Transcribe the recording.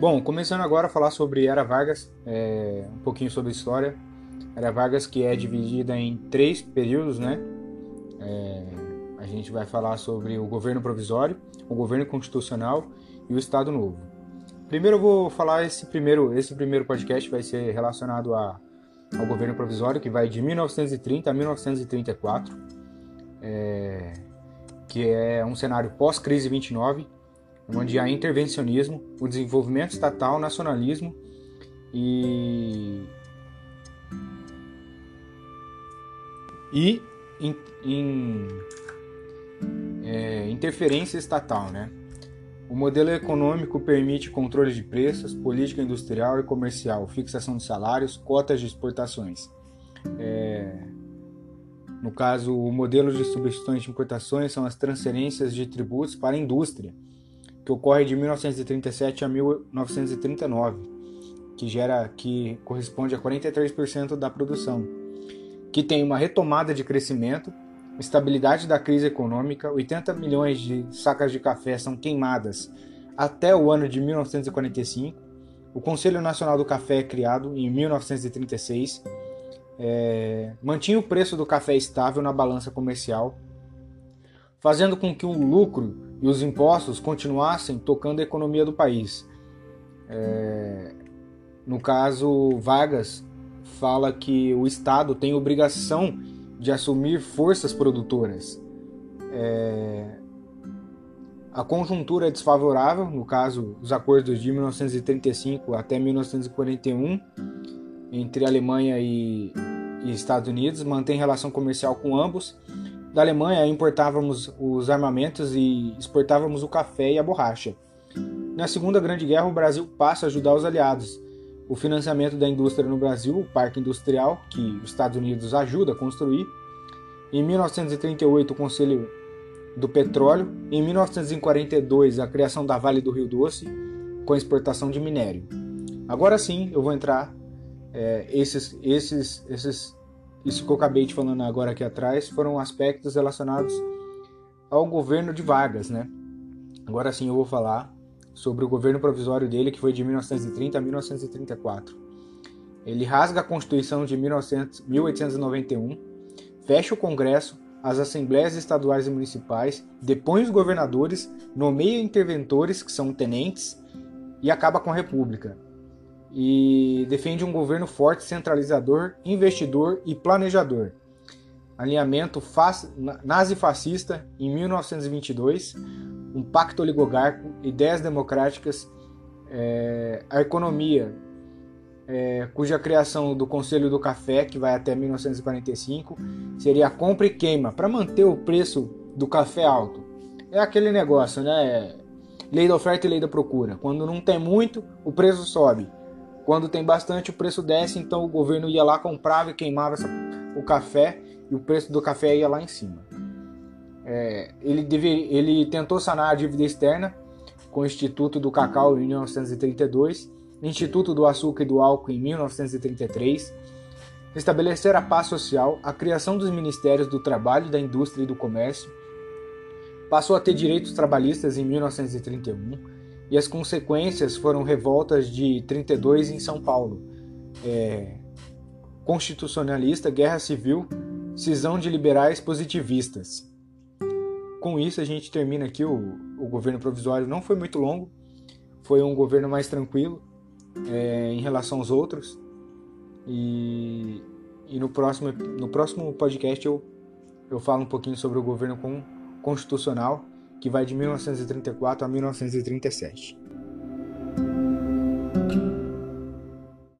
Bom, começando agora a falar sobre Era Vargas, é, um pouquinho sobre a história. Era Vargas que é dividida em três períodos, né? É, a gente vai falar sobre o governo provisório, o governo constitucional e o Estado Novo. Primeiro eu vou falar esse primeiro, esse primeiro podcast vai ser relacionado a, ao governo provisório que vai de 1930 a 1934, é, que é um cenário pós-crise 29 onde há intervencionismo, o desenvolvimento estatal, nacionalismo e e in, in, é, interferência estatal, né? O modelo econômico permite controle de preços, política industrial e comercial, fixação de salários, cotas de exportações. É, no caso, o modelo de substituições de importações são as transferências de tributos para a indústria que ocorre de 1937 a 1939, que gera que corresponde a 43% da produção, que tem uma retomada de crescimento, estabilidade da crise econômica, 80 milhões de sacas de café são queimadas até o ano de 1945. O Conselho Nacional do Café é criado em 1936, é, mantinha o preço do café estável na balança comercial, fazendo com que o lucro e os impostos continuassem tocando a economia do país. É, no caso, Vargas fala que o Estado tem obrigação de assumir forças produtoras. É, a conjuntura é desfavorável, no caso, os acordos de 1935 até 1941 entre Alemanha e, e Estados Unidos mantém relação comercial com ambos da Alemanha importávamos os armamentos e exportávamos o café e a borracha. Na Segunda Grande Guerra, o Brasil passa a ajudar os aliados. O financiamento da indústria no Brasil, o Parque Industrial, que os Estados Unidos ajuda a construir. Em 1938, o Conselho do Petróleo. Em 1942, a criação da Vale do Rio Doce, com a exportação de minério. Agora sim, eu vou entrar é, esses, esses, esses isso que eu acabei de falando agora aqui atrás foram aspectos relacionados ao governo de Vargas, né? Agora sim eu vou falar sobre o governo provisório dele, que foi de 1930 a 1934. Ele rasga a Constituição de 1900, 1891, fecha o Congresso, as assembleias estaduais e municipais, depõe os governadores, nomeia interventores, que são tenentes, e acaba com a República e defende um governo forte, centralizador, investidor e planejador. Alinhamento nazi-fascista em 1922, um pacto oligogárquico, ideias democráticas, é, a economia, é, cuja criação do Conselho do Café, que vai até 1945, seria a compra e queima para manter o preço do café alto. É aquele negócio, né? Lei da oferta e lei da procura. Quando não tem muito, o preço sobe. Quando tem bastante, o preço desce, então o governo ia lá, comprava e queimava essa, o café e o preço do café ia lá em cima. É, ele, deve, ele tentou sanar a dívida externa com o Instituto do Cacau em 1932, Instituto do Açúcar e do Álcool em 1933, estabelecer a paz social, a criação dos Ministérios do Trabalho, da Indústria e do Comércio, passou a ter direitos trabalhistas em 1931, e as consequências foram revoltas de 32 em São Paulo, é, constitucionalista, guerra civil, cisão de liberais positivistas. Com isso, a gente termina aqui o, o governo provisório. Não foi muito longo, foi um governo mais tranquilo é, em relação aos outros. E, e, no, próximo, no próximo podcast eu, eu falo um pouquinho sobre o governo constitucional que vai de 1934 a 1937.